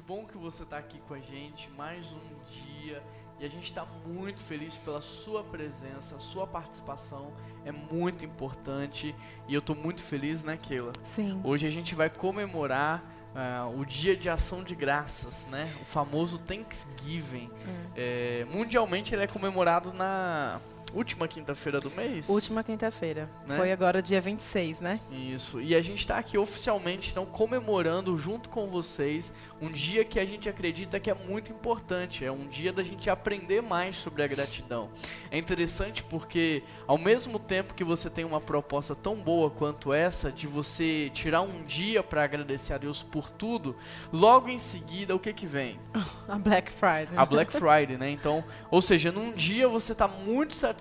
Que bom que você está aqui com a gente mais um dia e a gente está muito feliz pela sua presença, sua participação é muito importante e eu estou muito feliz, né, Keila? Sim. Hoje a gente vai comemorar uh, o Dia de Ação de Graças, né? O famoso Thanksgiving. É. É, mundialmente ele é comemorado na última quinta-feira do mês? Última quinta-feira. Né? Foi agora dia 26, né? Isso. E a gente está aqui oficialmente então comemorando junto com vocês um dia que a gente acredita que é muito importante. É um dia da gente aprender mais sobre a gratidão. É interessante porque ao mesmo tempo que você tem uma proposta tão boa quanto essa de você tirar um dia para agradecer a Deus por tudo, logo em seguida o que que vem? A Black Friday. A Black Friday, né? Então, ou seja, num dia você está muito satisfeito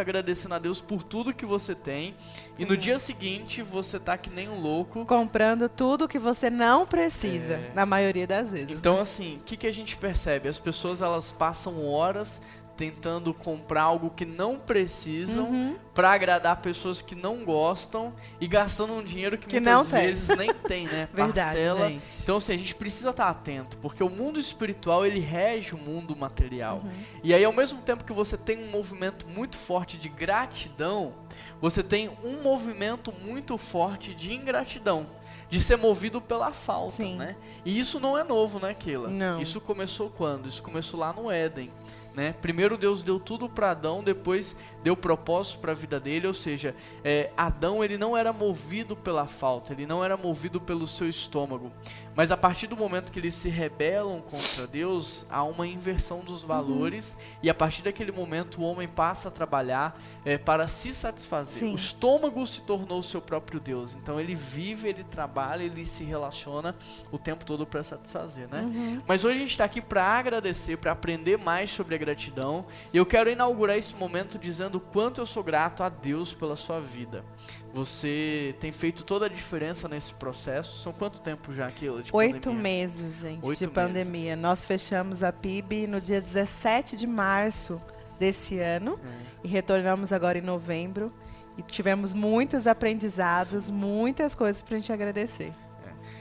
agradecendo a Deus por tudo que você tem e no dia seguinte você tá que nem um louco comprando tudo que você não precisa, é... na maioria das vezes. Então né? assim, o que, que a gente percebe? As pessoas elas passam horas tentando comprar algo que não precisam uhum. para agradar pessoas que não gostam e gastando um dinheiro que, que muitas vezes nem tem, né? Verdade, Parcela. Gente. Então assim, a gente precisa estar tá atento, porque o mundo espiritual ele rege o mundo material. Uhum. E aí ao mesmo tempo que você tem um movimento muito forte de gratidão, você tem um movimento muito forte de ingratidão de ser movido pela falta, Sim. né? E isso não é novo, né, Keila? Não. Isso começou quando? Isso começou lá no Éden. Né? Primeiro Deus deu tudo para Adão, depois deu propósito para a vida dele, ou seja, é, Adão ele não era movido pela falta, ele não era movido pelo seu estômago, mas a partir do momento que eles se rebelam contra Deus, há uma inversão dos valores uhum. e a partir daquele momento o homem passa a trabalhar é, para se satisfazer. Sim. O estômago se tornou o seu próprio Deus, então ele vive, ele trabalha, ele se relaciona o tempo todo para satisfazer, né? Uhum. Mas hoje a gente está aqui para agradecer, para aprender mais sobre a gratidão e eu quero inaugurar esse momento dizendo o quanto eu sou grato a Deus pela sua vida. Você tem feito toda a diferença nesse processo. São quanto tempo já aquilo? Oito pandemia? meses, gente, Oito de pandemia. Meses. Nós fechamos a PIB no dia 17 de março desse ano é. e retornamos agora em novembro. E tivemos muitos aprendizados, Sim. muitas coisas para a gente agradecer.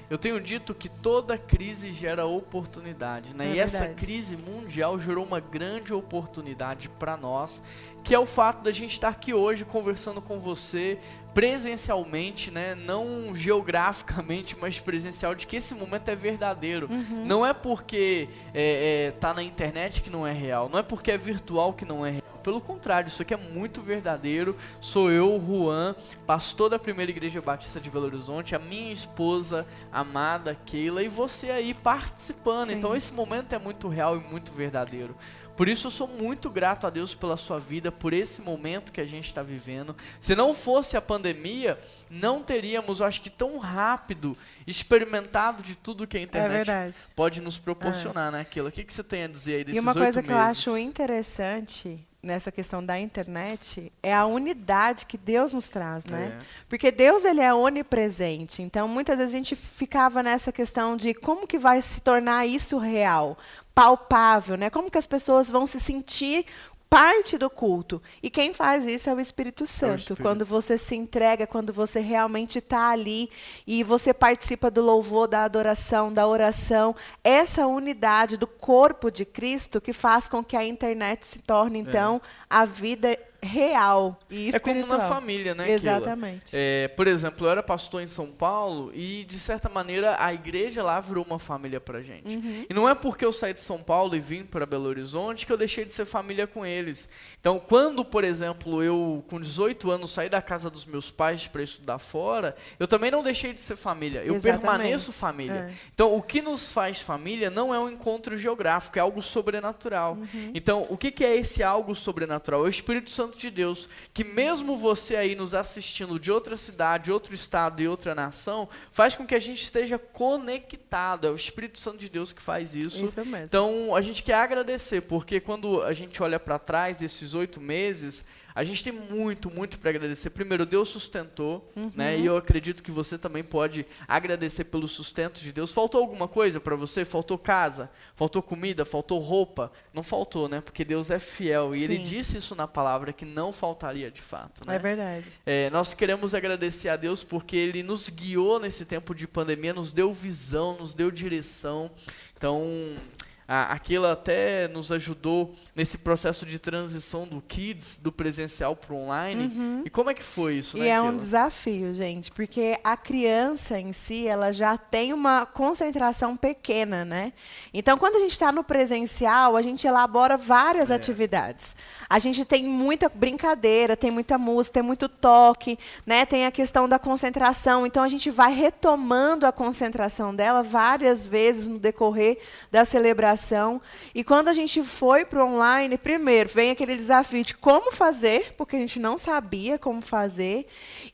Eu tenho dito que toda crise gera oportunidade, né? É e essa crise mundial gerou uma grande oportunidade para nós, que é o fato da gente estar aqui hoje conversando com você presencialmente, né? Não geograficamente, mas presencial, de que esse momento é verdadeiro. Uhum. Não é porque é, é, tá na internet que não é real, não é porque é virtual que não é real. Pelo contrário, isso aqui é muito verdadeiro. Sou eu, Juan, pastor da primeira igreja batista de Belo Horizonte, a minha esposa amada Keila e você aí participando. Sim. Então esse momento é muito real e muito verdadeiro. Por isso eu sou muito grato a Deus pela sua vida, por esse momento que a gente está vivendo. Se não fosse a pandemia, não teríamos, eu acho que tão rápido, experimentado de tudo que a internet é pode nos proporcionar, é. né, Aquilo. O que, que você tem a dizer aí desses E uma coisa que meses? eu acho interessante nessa questão da internet é a unidade que Deus nos traz, né? É. Porque Deus ele é onipresente. Então, muitas vezes a gente ficava nessa questão de como que vai se tornar isso real, palpável, né? Como que as pessoas vão se sentir parte do culto. E quem faz isso é o Espírito Santo. É o Espírito. Quando você se entrega, quando você realmente está ali e você participa do louvor, da adoração, da oração, essa unidade do corpo de Cristo que faz com que a internet se torne, então, é. a vida real e espiritual. É como na família, né? Exatamente. É, por exemplo, eu era pastor em São Paulo e, de certa maneira, a igreja lá virou uma família pra gente. Uhum. E não é porque eu saí de São Paulo e vim para Belo Horizonte que eu deixei de ser família com eles. Então, quando, por exemplo, eu, com 18 anos, saí da casa dos meus pais para estudar fora, eu também não deixei de ser família. Eu Exatamente. permaneço família. É. Então, o que nos faz família não é um encontro geográfico, é algo sobrenatural. Uhum. Então, o que, que é esse algo sobrenatural? É o Espírito Santo de Deus, que mesmo você aí nos assistindo de outra cidade, outro estado e outra nação, faz com que a gente esteja conectado. É o Espírito Santo de Deus que faz isso. Isso mesmo. Então, a gente quer agradecer, porque quando a gente olha para trás, esses oito meses, A gente tem muito, muito para agradecer. Primeiro, Deus sustentou, uhum. né? E eu acredito que você também pode agradecer pelo sustento de Deus. Faltou alguma coisa para você? Faltou casa? Faltou comida? Faltou roupa? Não faltou, né? Porque Deus é fiel e Sim. Ele disse isso na palavra que não faltaria de fato. Né? É verdade. É, nós queremos agradecer a Deus porque Ele nos guiou nesse tempo de pandemia, nos deu visão, nos deu direção. Então, aquilo até nos ajudou nesse processo de transição do Kids, do presencial para o online. Uhum. E como é que foi isso? E né, é um desafio, gente, porque a criança em si, ela já tem uma concentração pequena, né? Então, quando a gente está no presencial, a gente elabora várias é. atividades. A gente tem muita brincadeira, tem muita música, tem muito toque, né? Tem a questão da concentração. Então, a gente vai retomando a concentração dela várias vezes no decorrer da celebração. E quando a gente foi para o online, online, primeiro vem aquele desafio de como fazer, porque a gente não sabia como fazer,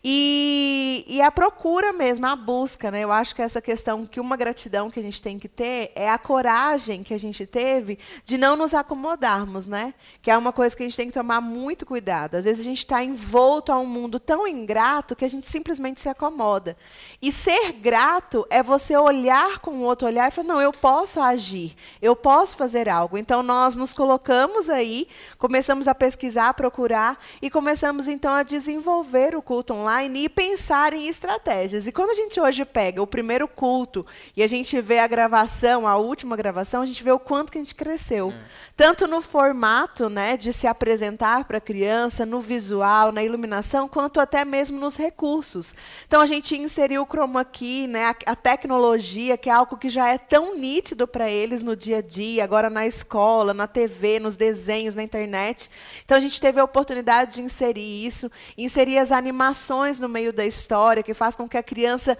e, e a procura mesmo, a busca. Né? Eu acho que essa questão, que uma gratidão que a gente tem que ter é a coragem que a gente teve de não nos acomodarmos, né? que é uma coisa que a gente tem que tomar muito cuidado. Às vezes a gente está envolto a um mundo tão ingrato que a gente simplesmente se acomoda. E ser grato é você olhar com o outro olhar e falar, não, eu posso agir, eu posso fazer algo. Então nós nos colocamos estamos aí, começamos a pesquisar, a procurar e começamos então a desenvolver o culto online e pensar em estratégias. E quando a gente hoje pega o primeiro culto e a gente vê a gravação, a última gravação, a gente vê o quanto que a gente cresceu. É. Tanto no formato né, de se apresentar para a criança, no visual, na iluminação, quanto até mesmo nos recursos. Então a gente inseriu o chroma key, né, a, a tecnologia, que é algo que já é tão nítido para eles no dia a dia, agora na escola, na TV, nos desenhos na internet. Então a gente teve a oportunidade de inserir isso, inserir as animações no meio da história, que faz com que a criança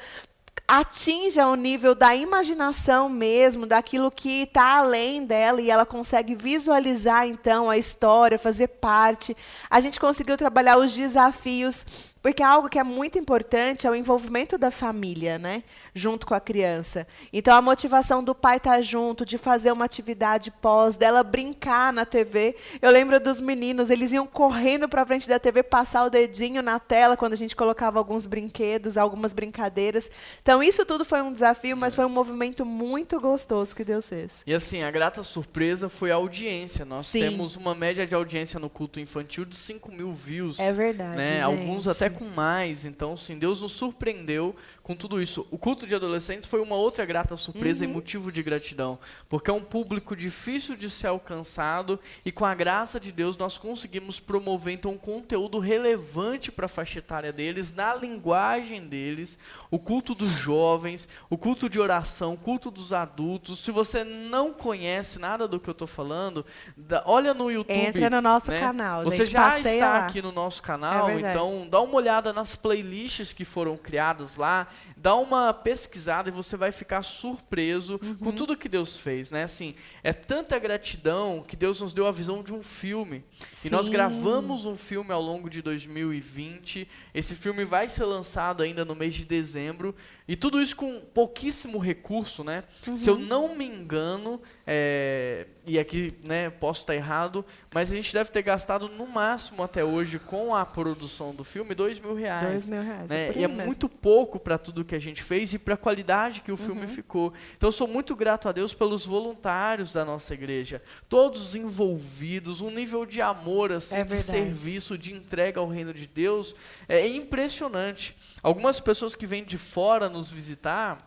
atinja o nível da imaginação mesmo, daquilo que está além dela e ela consegue visualizar então a história, fazer parte. A gente conseguiu trabalhar os desafios porque algo que é muito importante é o envolvimento da família, né? Junto com a criança. Então, a motivação do pai estar tá junto, de fazer uma atividade pós, dela brincar na TV. Eu lembro dos meninos, eles iam correndo para frente da TV, passar o dedinho na tela quando a gente colocava alguns brinquedos, algumas brincadeiras. Então, isso tudo foi um desafio, mas foi um movimento muito gostoso que Deus fez. E assim, a grata surpresa foi a audiência. Nós Sim. temos uma média de audiência no culto infantil de 5 mil views. É verdade. Né? Alguns até com mais. Então, sim, Deus nos surpreendeu com tudo isso. O culto de adolescentes foi uma outra grata surpresa uhum. e motivo de gratidão, porque é um público difícil de ser alcançado e com a graça de Deus nós conseguimos promover então um conteúdo relevante para a faixa etária deles, na linguagem deles, o culto dos jovens, o culto de oração, o culto dos adultos. Se você não conhece nada do que eu estou falando, da, olha no YouTube. Entra no nosso né? canal. Você gente, já está lá. aqui no nosso canal, é então dá uma olhada nas playlists que foram criadas lá dá uma pesquisada e você vai ficar surpreso uhum. com tudo que Deus fez, né? Assim, é tanta gratidão que Deus nos deu a visão de um filme. Sim. E nós gravamos um filme ao longo de 2020. Esse filme vai ser lançado ainda no mês de dezembro. E tudo isso com pouquíssimo recurso, né? Uhum. Se eu não me engano, é, e aqui né, posso estar errado, mas a gente deve ter gastado no máximo até hoje com a produção do filme dois mil reais. Dois mil reais. Né? É e é mesmo. muito pouco para tudo que a gente fez e para a qualidade que o filme uhum. ficou. Então eu sou muito grato a Deus pelos voluntários da nossa igreja, todos envolvidos, um nível de amor, assim, é de serviço, de entrega ao reino de Deus, é impressionante. Algumas pessoas que vêm de fora nos visitar,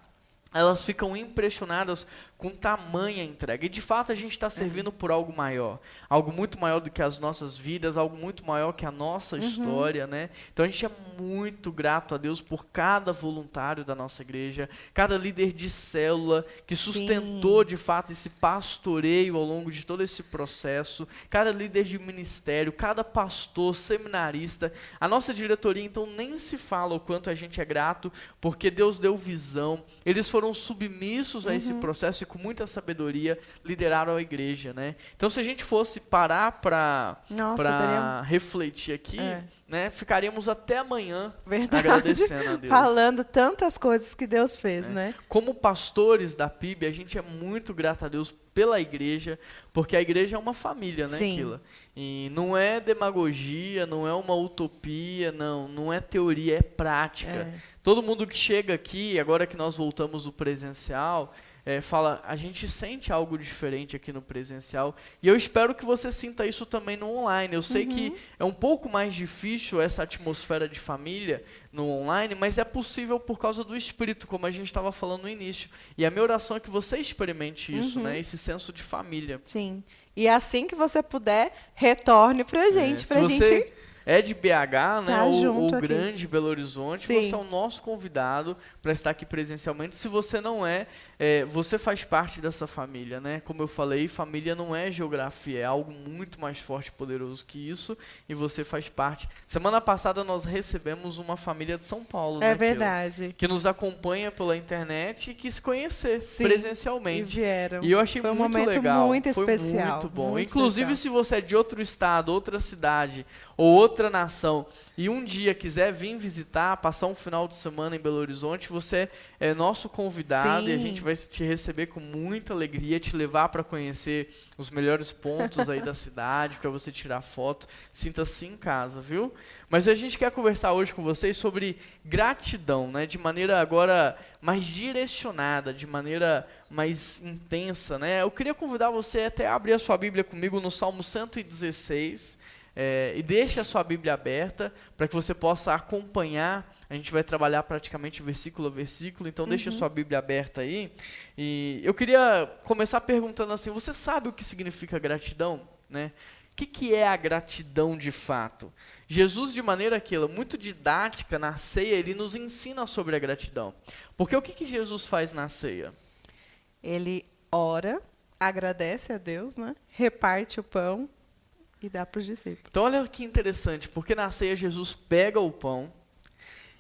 elas ficam impressionadas com tamanha entrega. E de fato a gente está servindo por algo maior, algo muito maior do que as nossas vidas, algo muito maior que a nossa uhum. história, né? Então a gente é muito grato a Deus por cada voluntário da nossa igreja, cada líder de célula que sustentou Sim. de fato esse pastoreio ao longo de todo esse processo, cada líder de ministério, cada pastor, seminarista. A nossa diretoria então nem se fala o quanto a gente é grato, porque Deus deu visão, eles foram submissos a esse uhum. processo com muita sabedoria, lideraram a igreja, né? Então, se a gente fosse parar para teria... refletir aqui, é. né, ficaríamos até amanhã Verdade. agradecendo a Deus. Falando tantas coisas que Deus fez, É. né? Como pastores da PIB, a gente é muito grato a Deus pela igreja, porque a igreja é uma família, né, Sim. Kila? E não é demagogia, não é uma utopia, não, não é teoria, é prática. É. Todo mundo que chega aqui, agora que nós voltamos do presencial, é, fala, a gente sente algo diferente aqui no presencial. E eu espero que você sinta isso também no online. Eu sei que é um pouco mais difícil essa atmosfera de família no online, mas é possível por causa do espírito, como a gente estava falando no início. E a minha oração é que você experimente isso, né? Esse senso de família. Sim. E assim que você puder, retorne pra gente, É, pra gente. você é de BH, né, Tá ou, junto ou aqui. grande Belo Horizonte, Sim. você é o nosso convidado para estar aqui presencialmente. Se você não é, é, você faz parte dessa família, né? Como eu falei, família não é geografia, é algo muito mais forte e poderoso que isso, e você faz parte. Semana passada nós recebemos uma família de São Paulo, né, É Keila? verdade. que nos acompanha pela internet e quis conhecer Sim. presencialmente. E vieram. E eu achei Foi um muito momento legal. muito Foi especial, muito bom. muito Inclusive, especial. se você é de outro estado, outra cidade ou outra nação e um dia quiser vir visitar, passar um final de semana em Belo Horizonte, você é nosso convidado e a Sim. gente vai te receber com muita alegria, te levar para conhecer os melhores pontos aí da cidade, para você tirar foto. Sinta-se em casa, viu? Mas a gente quer conversar hoje com vocês sobre gratidão, né? De maneira agora mais direcionada, de maneira mais intensa, né? Eu queria convidar você até a abrir a sua Bíblia comigo no Salmo 116 é, e deixe a sua Bíblia aberta para que você possa acompanhar. A gente vai trabalhar praticamente versículo a versículo, então deixe a sua Bíblia aberta aí. E eu queria começar perguntando assim: você sabe o que significa gratidão, né? O que, que é a gratidão de fato? Jesus, de maneira aquela muito didática na ceia, ele nos ensina sobre a gratidão. Porque o que, que Jesus faz na ceia? Ele ora, agradece a Deus, né? Reparte o pão e dá para os discípulos. Então olha que interessante, porque na ceia Jesus pega o pão,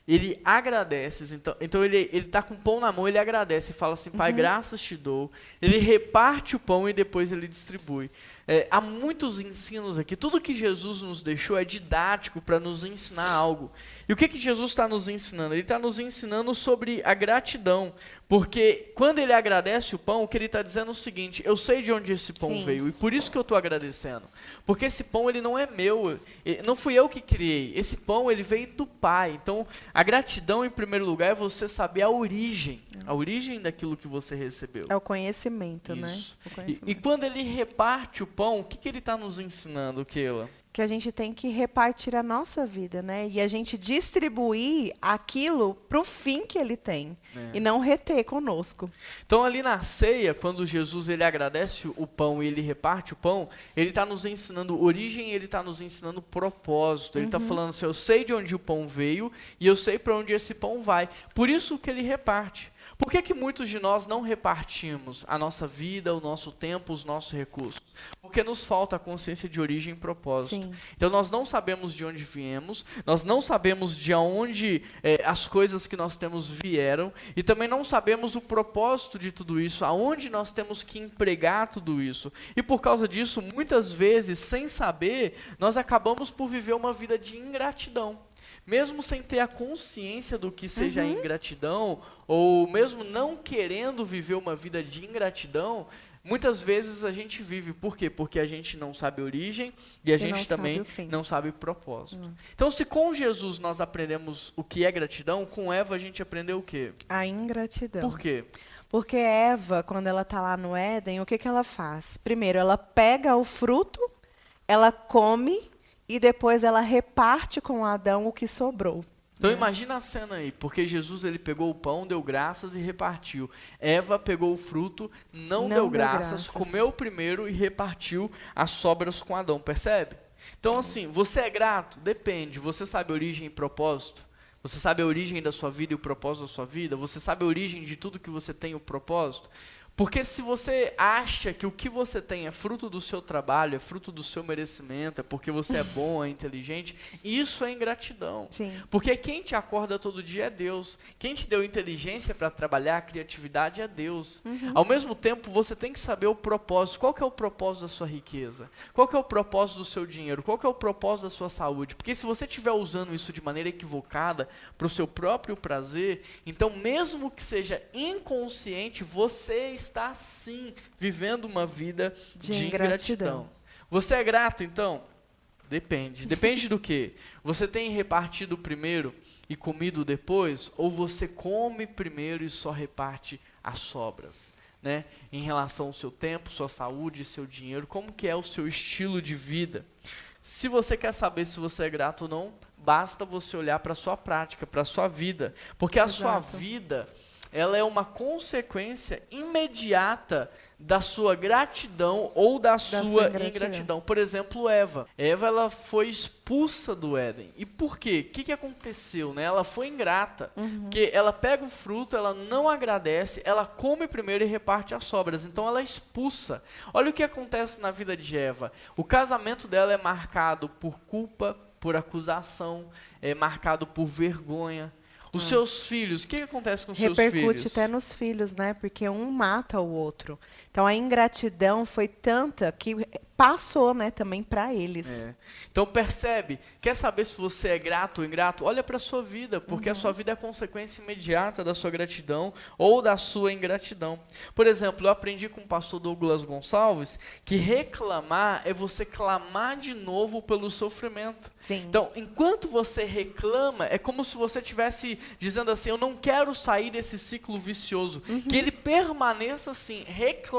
ele agradece, então, então ele ele está com o pão na mão, ele agradece e fala assim, Pai, graças te dou. Ele reparte o pão e depois ele distribui. É, há muitos ensinos aqui. Tudo que Jesus nos deixou é didático para nos ensinar algo. E o que, que Jesus está nos ensinando? Ele está nos ensinando sobre a gratidão. Porque quando ele agradece o pão, o que ele está dizendo é o seguinte: eu sei de onde esse pão Sim. veio e por isso que eu estou agradecendo. Porque esse pão ele não é meu, e- não fui eu que criei. Esse pão ele veio do Pai. Então a gratidão em primeiro lugar é você saber a origem, a origem daquilo que você recebeu. É o conhecimento, né? Isso. O E, conhecimento. e quando ele reparte o pão, o que, que ele está nos ensinando, Keila? Que a gente tem que repartir a nossa vida, né? E a gente distribuir aquilo para o fim que ele tem É. e não reter conosco. Então ali na ceia, quando Jesus ele agradece o pão e ele reparte o pão, ele está nos ensinando origem, ele está nos ensinando propósito. Ele está falando assim, eu sei de onde o pão veio e eu sei para onde esse pão vai. Por isso que ele reparte. Por que, que muitos de nós não repartimos a nossa vida, o nosso tempo, os nossos recursos? Porque nos falta a consciência de origem e propósito. Sim. Então nós não sabemos de onde viemos, nós não sabemos de onde eh, as coisas que nós temos vieram e também não sabemos o propósito de tudo isso, aonde nós temos que empregar tudo isso. E por causa disso, muitas vezes, sem saber, nós acabamos por viver uma vida de ingratidão. Mesmo sem ter a consciência do que seja a ingratidão, ou mesmo não querendo viver uma vida de ingratidão, muitas vezes a gente vive. Por quê? Porque a gente não sabe a origem e a E não gente sabe também fim. não sabe o propósito. Então, se com Jesus nós aprendemos o que é gratidão, com Eva a gente aprendeu o quê? A ingratidão. Por quê? Porque Eva, quando ela está lá no Éden, o que, que ela faz? Primeiro, ela pega o fruto, ela come e depois ela reparte com Adão o que sobrou. Então imagina a cena aí, porque Jesus ele pegou o pão, deu graças e repartiu. Eva pegou o fruto, não, Não deu, graças, graças. comeu primeiro e repartiu as sobras com Adão, percebe? Então assim, você é grato? Depende. Você sabe a origem e propósito? Você sabe a origem da sua vida e o propósito da sua vida? Você sabe a origem de tudo que você tem e o propósito? Porque se você acha que o que você tem é fruto do seu trabalho, é fruto do seu merecimento, é porque você é bom, é inteligente, isso é ingratidão. Sim. Porque quem te acorda todo dia é Deus. Quem te deu inteligência para trabalhar, criatividade é Deus. Uhum. Ao mesmo tempo, você tem que saber o propósito. Qual que é o propósito da sua riqueza? Qual que é o propósito do seu dinheiro? Qual que é o propósito da sua saúde? Porque se você estiver usando isso de maneira equivocada para o seu próprio prazer, então mesmo que seja inconsciente, você está está sim vivendo uma vida de, de ingratidão. ingratidão. Você é grato então? Depende. Depende do que? Você tem repartido primeiro e comido depois, ou você come primeiro e só reparte as sobras? Né? Em relação ao seu tempo, sua saúde, seu dinheiro, como que é o seu estilo de vida? Se você quer saber se você é grato ou não, basta você olhar para a sua prática, para a sua vida, porque a Exato. sua vida ela é uma consequência imediata da sua gratidão ou da, da sua, sua ingratidão. Por exemplo, Eva. Eva ela foi expulsa do Éden. E por quê? O que, que aconteceu? Né? Ela foi ingrata. Uhum. Porque ela pega o fruto, ela não agradece, ela come primeiro e reparte as sobras. Então ela é expulsa. Olha o que acontece na vida de Eva. O casamento dela é marcado por culpa, por acusação, é marcado por vergonha, os hum. seus filhos, o que, que acontece com os seus filhos? Repercute até nos filhos, né? Porque um mata o outro. Então a ingratidão foi tanta que passou, né, também para eles. É. Então percebe, quer saber se você é grato ou ingrato? Olha para a sua vida, porque uhum. a sua vida é a consequência imediata da sua gratidão ou da sua ingratidão. Por exemplo, eu aprendi com o pastor Douglas Gonçalves que reclamar é você clamar de novo pelo sofrimento. Sim. Então, enquanto você reclama, é como se você estivesse dizendo assim: "Eu não quero sair desse ciclo vicioso". Uhum. Que ele permaneça assim,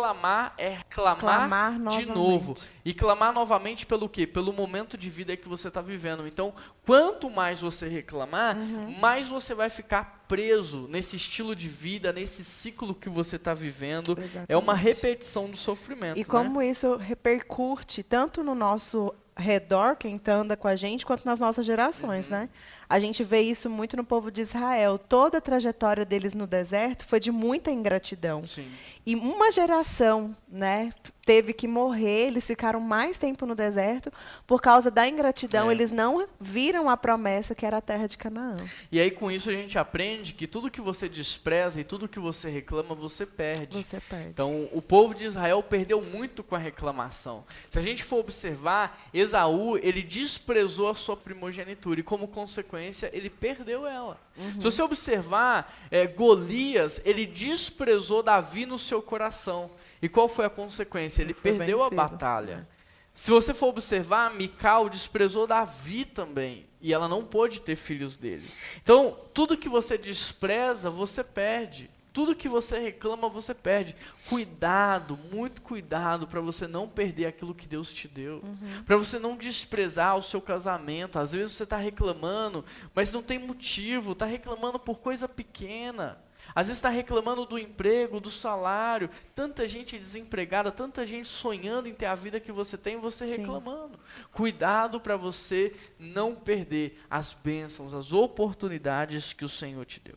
reclamar é clamar, clamar de novo. E clamar novamente pelo quê? Pelo momento de vida que você está vivendo. Então, quanto mais você reclamar, uhum. mais você vai ficar preso nesse estilo de vida, nesse ciclo que você está vivendo. Exatamente. É uma repetição do sofrimento. E né? como isso repercute tanto no nosso redor, quem anda com a gente, quanto nas nossas gerações, uhum. né? A gente vê isso muito no povo de Israel. Toda a trajetória deles no deserto foi de muita ingratidão. Sim. E uma geração, né, teve que morrer, eles ficaram mais tempo no deserto por causa da ingratidão, é. eles não viram a promessa que era a terra de Canaã. E aí com isso a gente aprende que tudo que você despreza e tudo que você reclama, você perde. Você perde. Então, o povo de Israel perdeu muito com a reclamação. Se a gente for observar, Esaú, ele desprezou a sua primogenitura e como consequência, ele perdeu ela. Uhum. Se você observar, é, Golias, ele desprezou Davi no seu coração. E qual foi a consequência? Ele perdeu a batalha. Se você for observar, Mical desprezou Davi também. E ela não pôde ter filhos dele. Então, tudo que você despreza, você perde. Tudo que você reclama, você perde. Cuidado, muito cuidado para você não perder aquilo que Deus te deu. Uhum. Para você não desprezar o seu casamento. Às vezes você está reclamando, mas não tem motivo. Está reclamando por coisa pequena. Às vezes está reclamando do emprego, do salário, tanta gente desempregada, tanta gente sonhando em ter a vida que você tem, você reclamando. Sim. Cuidado para você não perder as bênçãos, as oportunidades que o Senhor te deu.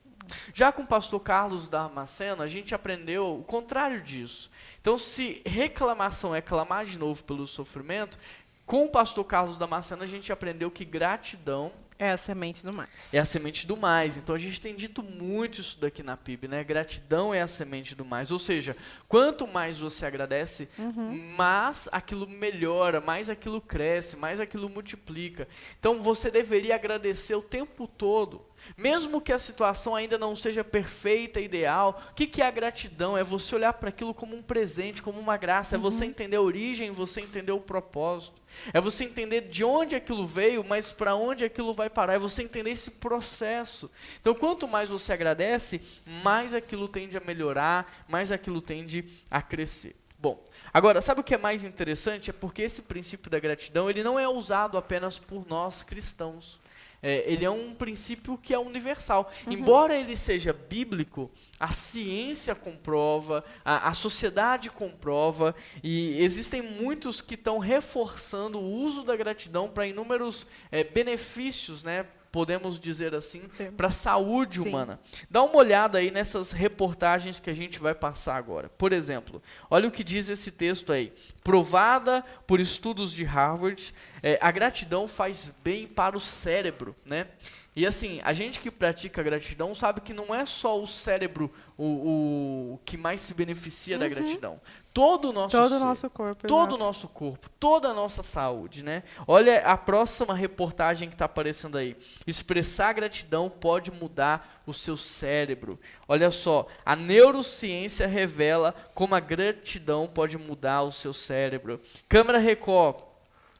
Já com o pastor Carlos Damasceno, a gente aprendeu o contrário disso. Então, se reclamação é clamar de novo pelo sofrimento, com o pastor Carlos Damasceno a gente aprendeu que gratidão é a semente do mais. É a semente do mais. Então a gente tem dito muito isso daqui na PIB, né? Gratidão é a semente do mais. Ou seja, quanto mais você agradece, uhum. mais aquilo melhora, mais aquilo cresce, mais aquilo multiplica. Então você deveria agradecer o tempo todo. Mesmo que a situação ainda não seja perfeita, ideal, o que, que é a gratidão? É você olhar para aquilo como um presente, como uma graça, uhum. é você entender a origem, você entender o propósito. É você entender de onde aquilo veio, mas para onde aquilo vai parar. É você entender esse processo. Então, quanto mais você agradece, mais aquilo tende a melhorar, mais aquilo tende a crescer. Bom, agora, sabe o que é mais interessante? É porque esse princípio da gratidão, ele não é usado apenas por nós cristãos. É, ele é um princípio que é universal. Uhum. Embora ele seja bíblico, a ciência comprova, a, a sociedade comprova, e existem muitos que estão reforçando o uso da gratidão para inúmeros é, benefícios, né? Podemos dizer assim, para a saúde Sim. humana. Dá uma olhada aí nessas reportagens que a gente vai passar agora. Por exemplo, olha o que diz esse texto aí. Provada por estudos de Harvard, é, a gratidão faz bem para o cérebro, né? E assim, a gente que pratica gratidão sabe que não é só o cérebro o, o que mais se beneficia uhum. da gratidão. Todo o nosso todo ser, nosso corpo, todo o nosso corpo, toda a nossa saúde, né? Olha a próxima reportagem que está aparecendo aí. Expressar gratidão pode mudar o seu cérebro. Olha só, a neurociência revela como a gratidão pode mudar o seu cérebro. Câmara Record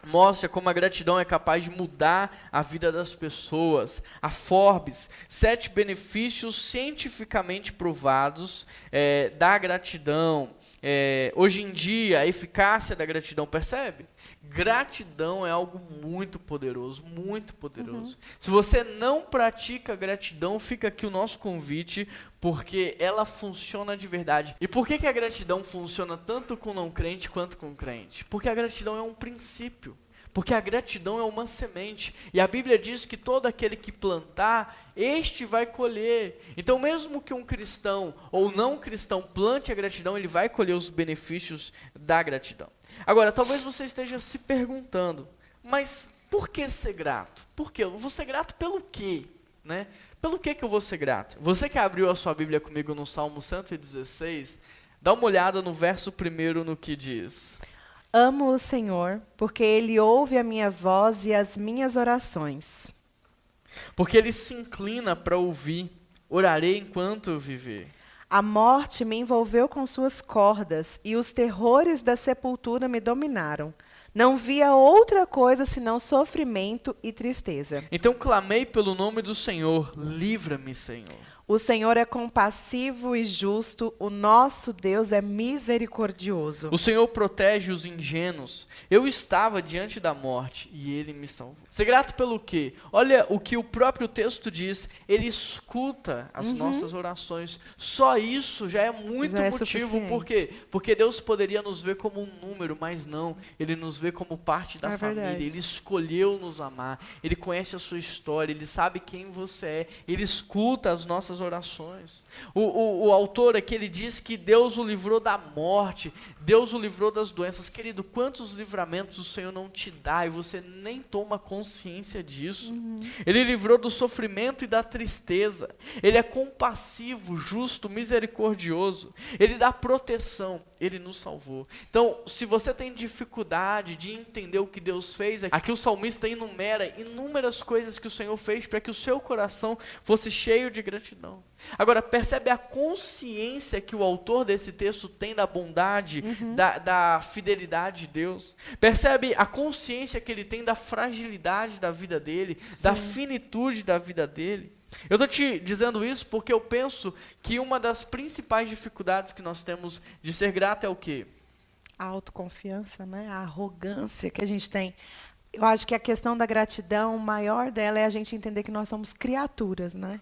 mostra como a gratidão é capaz de mudar a vida das pessoas. A Forbes, sete benefícios cientificamente provados é, da gratidão. É, hoje em dia, a eficácia da gratidão, percebe? Gratidão é algo muito poderoso, muito poderoso. Uhum. Se você não pratica gratidão, fica aqui o nosso convite, porque ela funciona de verdade. E por que, que a gratidão funciona tanto com não crente quanto com crente? Porque a gratidão é um princípio. Porque a gratidão é uma semente. E a Bíblia diz que todo aquele que plantar, este vai colher. Então, mesmo que um cristão ou não cristão plante a gratidão, ele vai colher os benefícios da gratidão. Agora, talvez você esteja se perguntando, mas por que ser grato? Por quê? Eu vou ser grato pelo quê? Né? Pelo que, que eu vou ser grato? Você que abriu a sua Bíblia comigo no Salmo 116, dá uma olhada no verso primeiro no que diz. Amo o Senhor, porque Ele ouve a minha voz e as minhas orações. Porque Ele se inclina para ouvir, orarei enquanto eu viver. A morte me envolveu com suas cordas e os terrores da sepultura me dominaram. Não via outra coisa senão sofrimento e tristeza. Então clamei pelo nome do Senhor: livra-me, Senhor. O Senhor é compassivo e justo, o nosso Deus é misericordioso. O Senhor protege os ingênuos. Eu estava diante da morte e ele me salvou. Ser grato pelo quê? Olha o que o próprio texto diz, ele escuta as uhum. nossas orações. Só isso já é muito já é motivo, por quê? Porque Deus poderia nos ver como um número, mas não, ele nos vê como parte da é família. Verdade. Ele escolheu nos amar. Ele conhece a sua história, ele sabe quem você é. Ele escuta as nossas nossas orações. O, o, o autor aqui ele diz que Deus o livrou da morte, Deus o livrou das doenças. Querido, quantos livramentos o Senhor não te dá e você nem toma consciência disso? Uhum. Ele livrou do sofrimento e da tristeza. Ele é compassivo, justo, misericordioso. Ele dá proteção. Ele nos salvou. Então, se você tem dificuldade de entender o que Deus fez, aqui o salmista enumera inúmeras coisas que o Senhor fez para que o seu coração fosse cheio de gratidão. Agora, percebe a consciência que o autor desse texto tem da bondade, uhum. da, da fidelidade de Deus? Percebe a consciência que ele tem da fragilidade da vida dele, Sim. da finitude da vida dele? Eu estou te dizendo isso porque eu penso que uma das principais dificuldades que nós temos de ser grato é o quê? A autoconfiança, né? a arrogância que a gente tem. Eu acho que a questão da gratidão, maior dela é a gente entender que nós somos criaturas, né?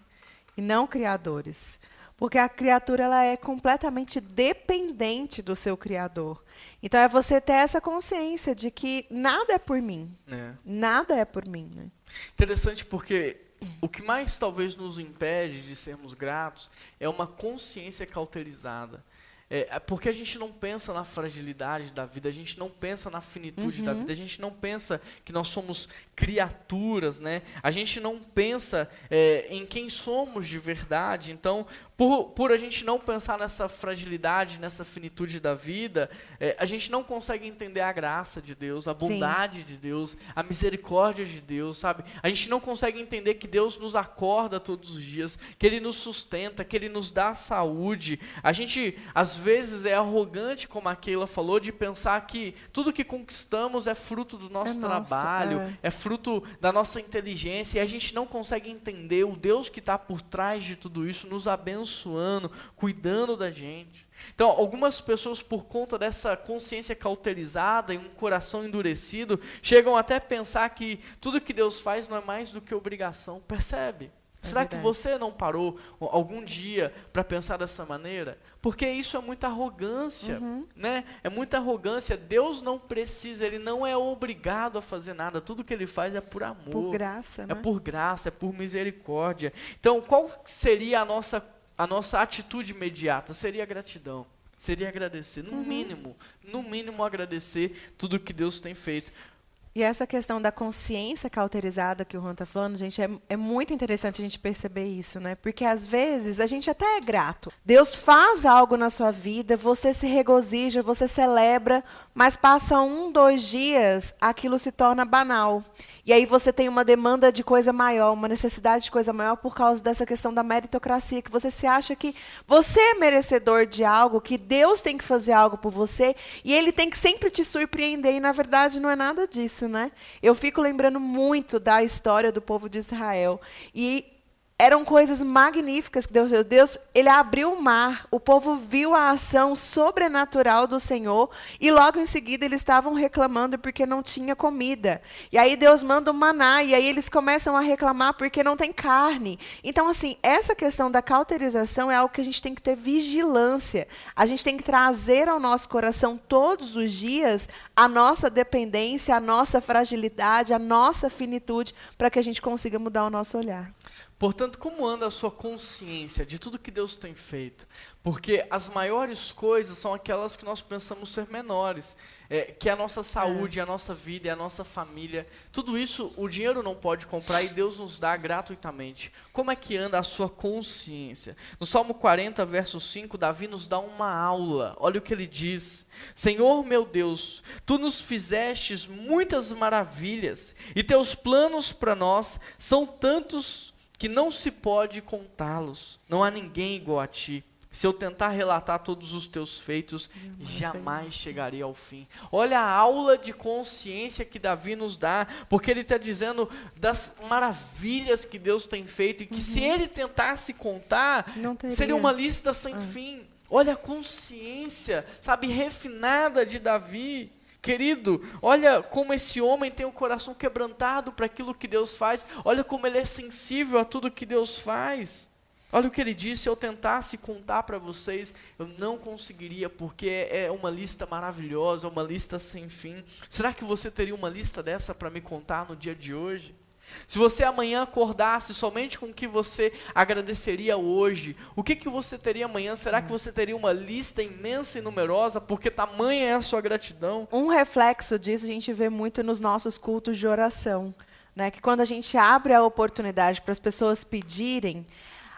E não criadores. Porque a criatura ela é completamente dependente do seu criador. Então é você ter essa consciência de que nada é por mim. É. Nada é por mim. Né? Interessante porque o que mais talvez nos impede de sermos gratos é uma consciência cauterizada. É, é, porque a gente não pensa na fragilidade da vida, a gente não pensa na finitude uhum. da vida, a gente não pensa que nós somos criaturas, né? A gente não pensa é, em quem somos de verdade. Então, por, por a gente não pensar nessa fragilidade, nessa finitude da vida, é, a gente não consegue entender a graça de Deus, a bondade Sim. de Deus, a misericórdia de Deus, sabe? A gente não consegue entender que Deus nos acorda todos os dias, que Ele nos sustenta, que Ele nos dá saúde. A gente, às vezes, é arrogante, como a Keila falou, de pensar que tudo que conquistamos é fruto do nosso é trabalho, nosso, é. é fruto da nossa inteligência, e a gente não consegue entender o Deus que está por trás de tudo isso, nos abençoa abençoando, cuidando da gente. Então, algumas pessoas, por conta dessa consciência cauterizada e um coração endurecido, chegam até a pensar que tudo que Deus faz não é mais do que obrigação. Percebe? É Será verdade. que você não parou algum dia para pensar dessa maneira? Porque isso é muita arrogância, uhum. né? É muita arrogância. Deus não precisa, ele não é obrigado a fazer nada. Tudo que ele faz é por amor. Por graça, é né? É por graça, é por misericórdia. Então, qual seria a nossa a nossa atitude imediata? Seria gratidão. Seria agradecer, no uhum. mínimo, no mínimo agradecer tudo que Deus tem feito. E essa questão da consciência cauterizada que o Juan está falando, gente, é, é muito interessante a gente perceber isso, né? Porque às vezes a gente até é grato. Deus faz algo na sua vida, você se regozija, você celebra, mas passa um, dois dias, aquilo se torna banal. E aí você tem uma demanda de coisa maior, uma necessidade de coisa maior por causa dessa questão da meritocracia, que você se acha que você é merecedor de algo, que Deus tem que fazer algo por você, e ele tem que sempre te surpreender, e na verdade não é nada disso, né? Eu fico lembrando muito da história do povo de Israel. E eram coisas magníficas que Deus fez. Deus, ele abriu o mar, o povo viu a ação sobrenatural do Senhor e logo em seguida eles estavam reclamando porque não tinha comida. E aí Deus manda o maná e aí eles começam a reclamar porque não tem carne. Então assim, essa questão da cauterização é algo que a gente tem que ter vigilância. A gente tem que trazer ao nosso coração todos os dias a nossa dependência, a nossa fragilidade, a nossa finitude para que a gente consiga mudar o nosso olhar. Portanto, como anda a sua consciência de tudo que Deus tem feito? Porque as maiores coisas são aquelas que nós pensamos ser menores, é, que é a nossa saúde, é. a nossa vida, é a nossa família. Tudo isso o dinheiro não pode comprar e Deus nos dá gratuitamente. Como é que anda a sua consciência? No Salmo 40, verso 5, Davi nos dá uma aula. Olha o que ele diz: Senhor meu Deus, tu nos fizestes muitas maravilhas, e teus planos para nós são tantos que não se pode contá-los. Não há ninguém igual a ti. Se eu tentar relatar todos os teus feitos, jamais chegaria ao fim. Olha a aula de consciência que Davi nos dá, porque ele está dizendo das maravilhas que Deus tem feito e que uhum. se ele tentasse contar, seria uma lista sem uhum. fim. Olha a consciência, sabe, refinada de Davi. Querido, olha como esse homem tem o coração quebrantado para aquilo que Deus faz. Olha como ele é sensível a tudo que Deus faz. Olha o que ele disse: se eu tentasse contar para vocês, eu não conseguiria, porque é uma lista maravilhosa, uma lista sem fim. Será que você teria uma lista dessa para me contar no dia de hoje? Se você amanhã acordasse somente com o que você agradeceria hoje, o que, que você teria amanhã? Será que você teria uma lista imensa e numerosa? Porque tamanha é a sua gratidão. Um reflexo disso a gente vê muito nos nossos cultos de oração. Né? Que quando a gente abre a oportunidade para as pessoas pedirem,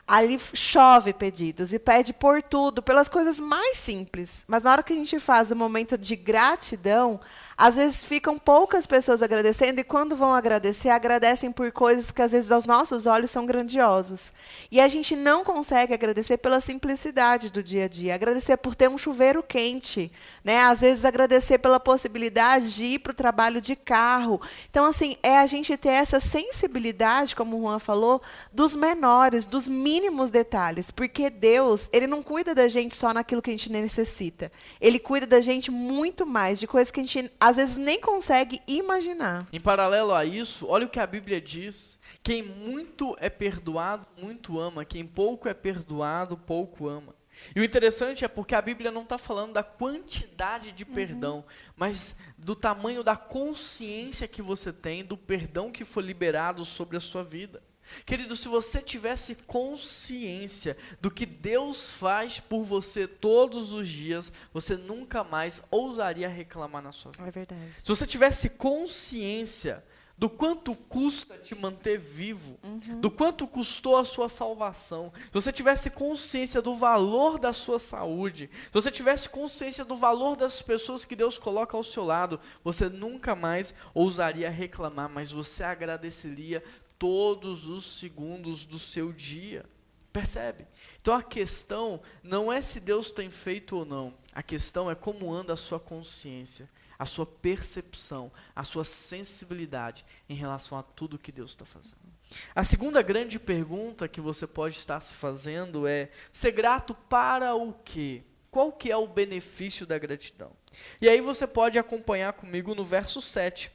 ali chove pedidos e pede por tudo, pelas coisas mais simples. Mas na hora que a gente faz o momento de gratidão, às vezes ficam poucas pessoas agradecendo e quando vão agradecer, agradecem por coisas que às vezes aos nossos olhos são grandiosos. E a gente não consegue agradecer pela simplicidade do dia a dia, agradecer por ter um chuveiro quente, né? Às vezes agradecer pela possibilidade de ir para o trabalho de carro. Então assim, é a gente ter essa sensibilidade, como o Juan falou, dos menores, dos mínimos detalhes, porque Deus, ele não cuida da gente só naquilo que a gente necessita. Ele cuida da gente muito mais de coisas que a gente às vezes nem consegue imaginar. Em paralelo a isso, olha o que a Bíblia diz: quem muito é perdoado, muito ama, quem pouco é perdoado, pouco ama. E o interessante é porque a Bíblia não está falando da quantidade de uhum. perdão, uhum. mas do tamanho da consciência que você tem do perdão que foi liberado sobre a sua vida. Querido, se você tivesse consciência do que Deus faz por você todos os dias, você nunca mais ousaria reclamar na sua vida. É verdade. Se você tivesse consciência do quanto custa te manter vivo, uhum. do quanto custou a sua salvação, se você tivesse consciência do valor da sua saúde, se você tivesse consciência do valor das pessoas que Deus coloca ao seu lado, você nunca mais ousaria reclamar, mas você agradeceria todos os segundos do seu dia. Percebe? Então a questão não é se Deus tem feito ou não. A questão é como anda a sua consciência, a sua percepção, a sua sensibilidade em relação a tudo que Deus está fazendo. A segunda grande pergunta que você pode estar se fazendo é: ser grato para o quê? Qual que é o benefício da gratidão? E aí você pode acompanhar comigo no verso 7.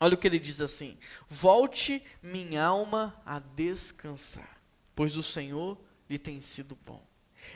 Olha o que ele diz assim: Volte minha alma a descansar. pois o Senhor lhe tem sido bom.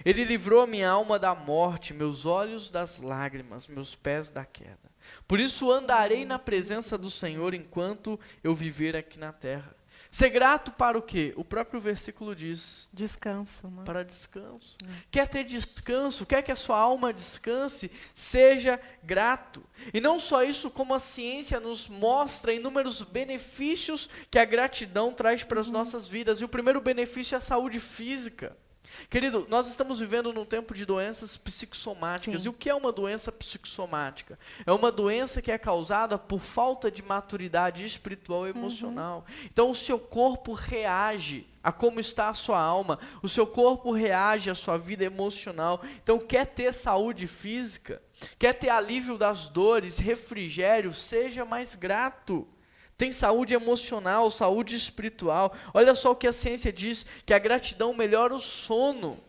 Ele livrou minha alma da morte, meus olhos das lágrimas, meus pés da queda. Por isso andarei na presença do Senhor enquanto eu viver aqui na terra. Ser grato para o quê? O próprio versículo diz. Descanso. Né? Para descanso. É. Quer ter descanso, quer que a sua alma descanse, seja grato. E não só isso, como a ciência nos mostra inúmeros benefícios que a gratidão traz para as uhum. nossas vidas. E o primeiro benefício é a saúde física. Querido, nós estamos vivendo num tempo de doenças psicossomáticas. Sim. E o que é uma doença psicossomática? É uma doença que é causada por falta de maturidade espiritual e uhum. emocional. Uhum. Então, o seu corpo reage a como está a sua alma, o seu corpo reage à sua vida emocional. Então, quer ter saúde física, quer ter alívio das dores, refrigério, seja mais grato tem saúde emocional, saúde espiritual. Olha só o que a ciência diz: que a gratidão melhora o sono.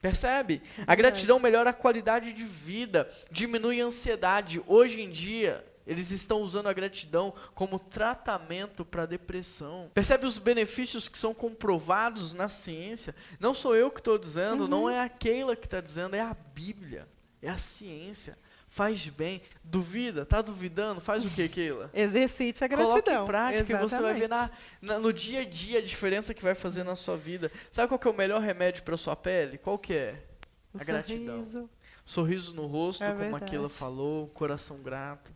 Percebe? A gratidão melhora a qualidade de vida, diminui a ansiedade. Hoje em dia, eles estão usando a gratidão como tratamento para depressão. Percebe os benefícios que são comprovados na ciência? Não sou eu que estou dizendo, uhum. não é a Keila que está dizendo, é a Bíblia, é a ciência faz bem. Duvida, tá duvidando? Faz o que, Keila? Exercite a gratidão. Coloque em prática Exatamente. e você vai ver na, na, no dia a dia a diferença que vai fazer na sua vida. Sabe qual que é o melhor remédio para sua pele? Qual que é? O a gratidão. Sorriso. Sorriso no rosto, é como verdade. a Keila falou, coração grato.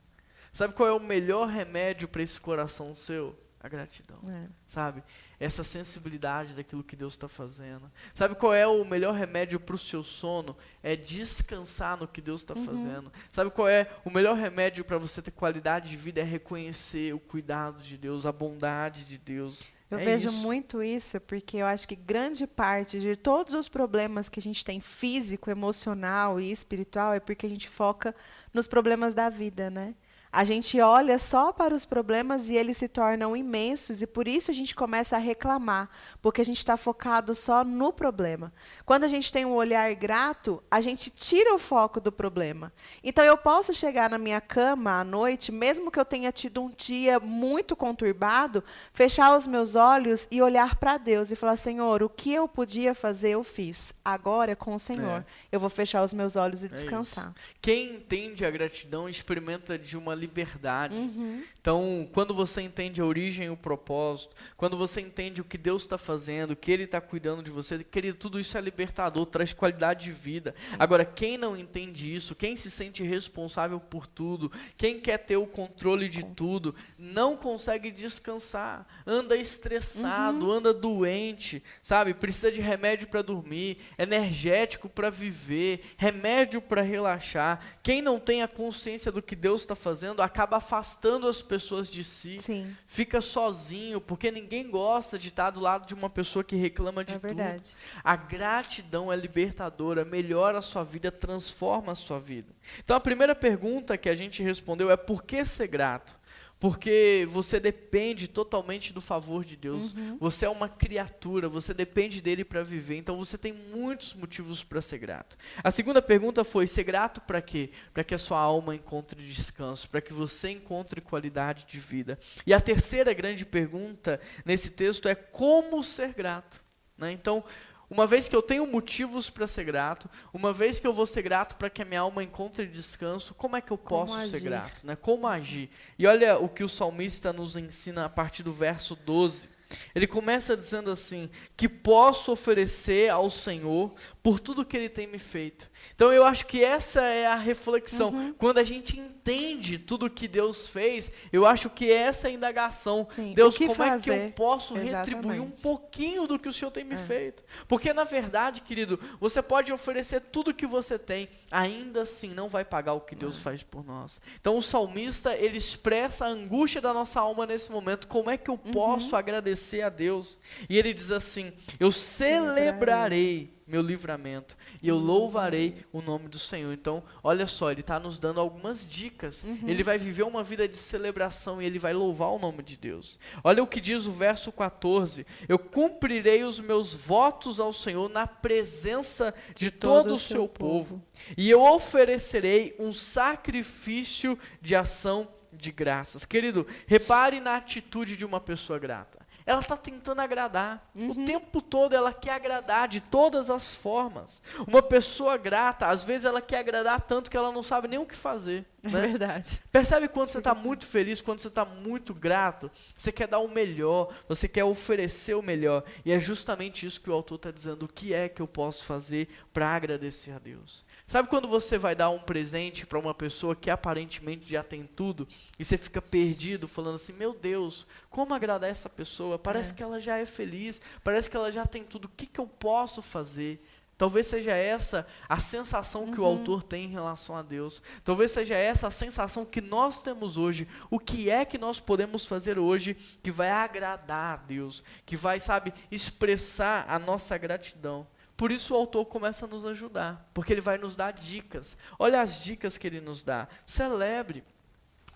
Sabe qual é o melhor remédio para esse coração seu? A gratidão. É. Sabe? Essa sensibilidade daquilo que Deus está fazendo. Sabe qual é o melhor remédio para o seu sono? É descansar no que Deus está uhum. fazendo. Sabe qual é o melhor remédio para você ter qualidade de vida? É reconhecer o cuidado de Deus, a bondade de Deus. Eu é vejo isso. muito isso porque eu acho que grande parte de todos os problemas que a gente tem físico, emocional e espiritual é porque a gente foca nos problemas da vida, né? A gente olha só para os problemas e eles se tornam imensos e por isso a gente começa a reclamar, porque a gente está focado só no problema. Quando a gente tem um olhar grato, a gente tira o foco do problema. Então eu posso chegar na minha cama à noite, mesmo que eu tenha tido um dia muito conturbado, fechar os meus olhos e olhar para Deus e falar: Senhor, o que eu podia fazer, eu fiz. Agora com o Senhor. É. Eu vou fechar os meus olhos e é descansar. Quem entende a gratidão experimenta de uma liberdade. Uhum. Então, quando você entende a origem e o propósito, quando você entende o que Deus está fazendo, que Ele está cuidando de você, querido, tudo isso é libertador, traz qualidade de vida. Sim. Agora, quem não entende isso, quem se sente responsável por tudo, quem quer ter o controle de tudo, não consegue descansar, anda estressado, uhum. anda doente, sabe? Precisa de remédio para dormir, energético para viver, remédio para relaxar. Quem não tem a consciência do que Deus está fazendo, acaba afastando as pessoas de si. Sim. Fica sozinho, porque ninguém gosta de estar do lado de uma pessoa que reclama de é tudo. Verdade. A gratidão é libertadora, melhora a sua vida, transforma a sua vida. Então a primeira pergunta que a gente respondeu é por que ser grato? Porque você depende totalmente do favor de Deus. Uhum. Você é uma criatura, você depende dele para viver. Então você tem muitos motivos para ser grato. A segunda pergunta foi: ser grato para quê? Para que a sua alma encontre descanso, para que você encontre qualidade de vida. E a terceira grande pergunta nesse texto é: como ser grato? Né? Então, uma vez que eu tenho motivos para ser grato, uma vez que eu vou ser grato para que a minha alma encontre descanso, como é que eu posso ser grato? Né? Como agir? E olha o que o salmista nos ensina a partir do verso 12. Ele começa dizendo assim: que posso oferecer ao Senhor por tudo que Ele tem me feito. Então eu acho que essa é a reflexão. Uhum. Quando a gente entende tudo que Deus fez, eu acho que essa é a indagação. Sim, Deus, como fazer? é que eu posso Exatamente. retribuir um pouquinho do que o Senhor tem me é. feito? Porque na verdade, querido, você pode oferecer tudo que você tem, ainda assim não vai pagar o que Deus é. faz por nós. Então o salmista, ele expressa a angústia da nossa alma nesse momento. Como é que eu uhum. posso agradecer a Deus? E ele diz assim: Eu celebrarei meu livramento e eu louvarei o nome do Senhor. Então, olha só, ele está nos dando algumas dicas. Uhum. Ele vai viver uma vida de celebração e ele vai louvar o nome de Deus. Olha o que diz o verso 14: Eu cumprirei os meus votos ao Senhor na presença de, de todo, todo, o seu povo, povo, e eu oferecerei um sacrifício de ação de graças. Querido, repare na atitude de uma pessoa grata ela está tentando agradar. Uhum. O tempo todo ela quer agradar de todas as formas. Uma pessoa grata, às vezes ela quer agradar tanto que ela não sabe nem o que fazer. É né? verdade. Percebe quando você está muito feliz, quando você está muito grato, você quer dar o melhor, você quer oferecer o melhor. E é justamente isso que o autor está dizendo. O que é que eu posso fazer para agradecer a Deus? Sabe quando você vai dar um presente para uma pessoa que aparentemente já tem tudo e você fica perdido, falando assim: Meu Deus, como agradar essa pessoa? Parece é. que ela já é feliz, parece que ela já tem tudo. O que, que eu posso fazer? Talvez seja essa a sensação uhum. que o uhum. autor tem em relação a Deus. Talvez seja essa a sensação que nós temos hoje. O que é que nós podemos fazer hoje que vai agradar a Deus, que vai, sabe, expressar a nossa gratidão? Por isso o autor começa a nos ajudar, porque ele vai nos dar dicas. Olha as dicas que ele nos dá. Celebre.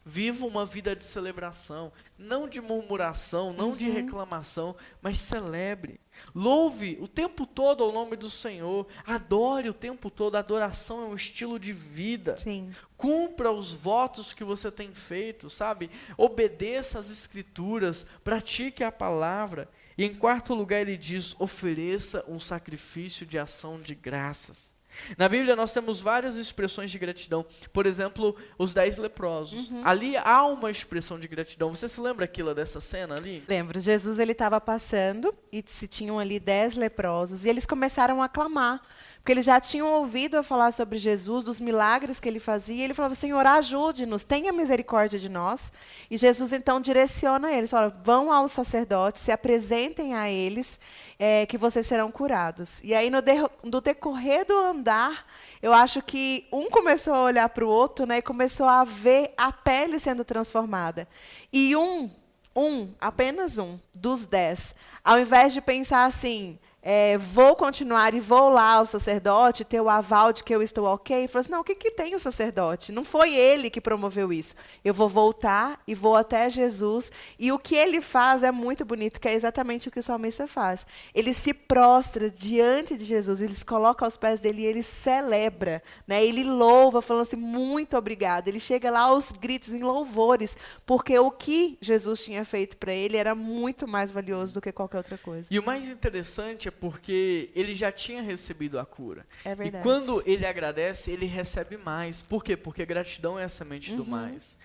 Viva uma vida de celebração, não de murmuração, não uhum. de reclamação, mas celebre. Louve o tempo todo ao nome do Senhor. Adore o tempo todo. A adoração é um estilo de vida. Sim. Cumpra os votos que você tem feito, sabe? Obedeça às escrituras, pratique a palavra. E em quarto lugar, ele diz: ofereça um sacrifício de ação de graças. Na Bíblia nós temos várias expressões de gratidão. Por exemplo, os dez leprosos. Uhum. Ali há uma expressão de gratidão. Você se lembra aquilo dessa cena ali? Lembro. Jesus ele estava passando e se tinham ali dez leprosos e eles começaram a clamar porque eles já tinham ouvido eu falar sobre Jesus, dos milagres que ele fazia. E ele falava: Senhor, ajude-nos, tenha misericórdia de nós. E Jesus então direciona eles: vão aos sacerdotes, se apresentem a eles, é, que vocês serão curados. E aí, no, de, no decorrer do andar, eu acho que um começou a olhar para o outro né, e começou a ver a pele sendo transformada. E um, um, apenas um, dos dez, ao invés de pensar assim é, vou continuar e vou lá ao sacerdote ter o aval de que eu estou ok. Falou assim, não, o que, que tem o sacerdote? Não foi ele que promoveu isso. Eu vou voltar e vou até Jesus. E o que ele faz é muito bonito, que é exatamente o que o salmista faz. Ele se prostra diante de Jesus, ele se coloca aos pés dele e ele celebra. Né? Ele louva, falando assim, muito obrigado. Ele chega lá aos gritos, em louvores, porque o que Jesus tinha feito para ele era muito mais valioso do que qualquer outra coisa. E o mais interessante é porque ele já tinha recebido a cura. É verdade. E quando ele agradece, ele recebe mais. Por quê? Porque gratidão é a semente uhum. do mais.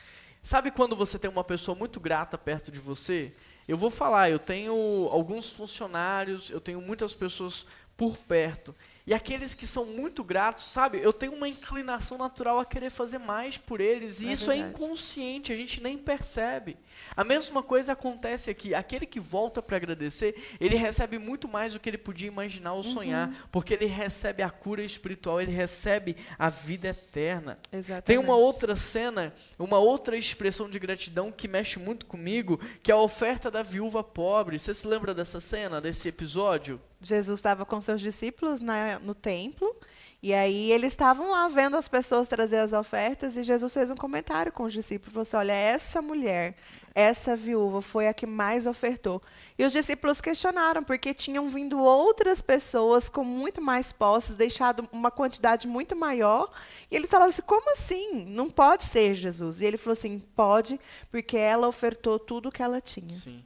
Sabe quando você tem uma pessoa muito grata perto de você? Eu vou falar, eu tenho alguns funcionários, eu tenho muitas pessoas por perto. E aqueles que são muito gratos, sabe? Eu tenho uma inclinação natural a querer fazer mais por eles. E é isso é verdade. é inconsciente, a gente nem percebe. A mesma coisa acontece aqui. Aquele que volta para agradecer, ele recebe muito mais do que ele podia imaginar ou sonhar. Uhum. Porque ele recebe a cura espiritual, ele recebe a vida eterna. Exatamente. Tem uma outra cena, uma outra expressão de gratidão que mexe muito comigo, que é a oferta da viúva pobre. Você se lembra dessa cena, desse episódio? Jesus estava com seus discípulos na, no templo. E aí eles estavam lá vendo as pessoas trazer as ofertas e Jesus fez um comentário com os discípulos. Falou assim, olha, essa mulher, essa viúva foi a que mais ofertou. E os discípulos questionaram, porque tinham vindo outras pessoas com muito mais posses, deixado uma quantidade muito maior. E eles falaram assim, como assim? Não pode ser, Jesus. E ele falou assim, pode, porque ela ofertou tudo o que ela tinha. Sim.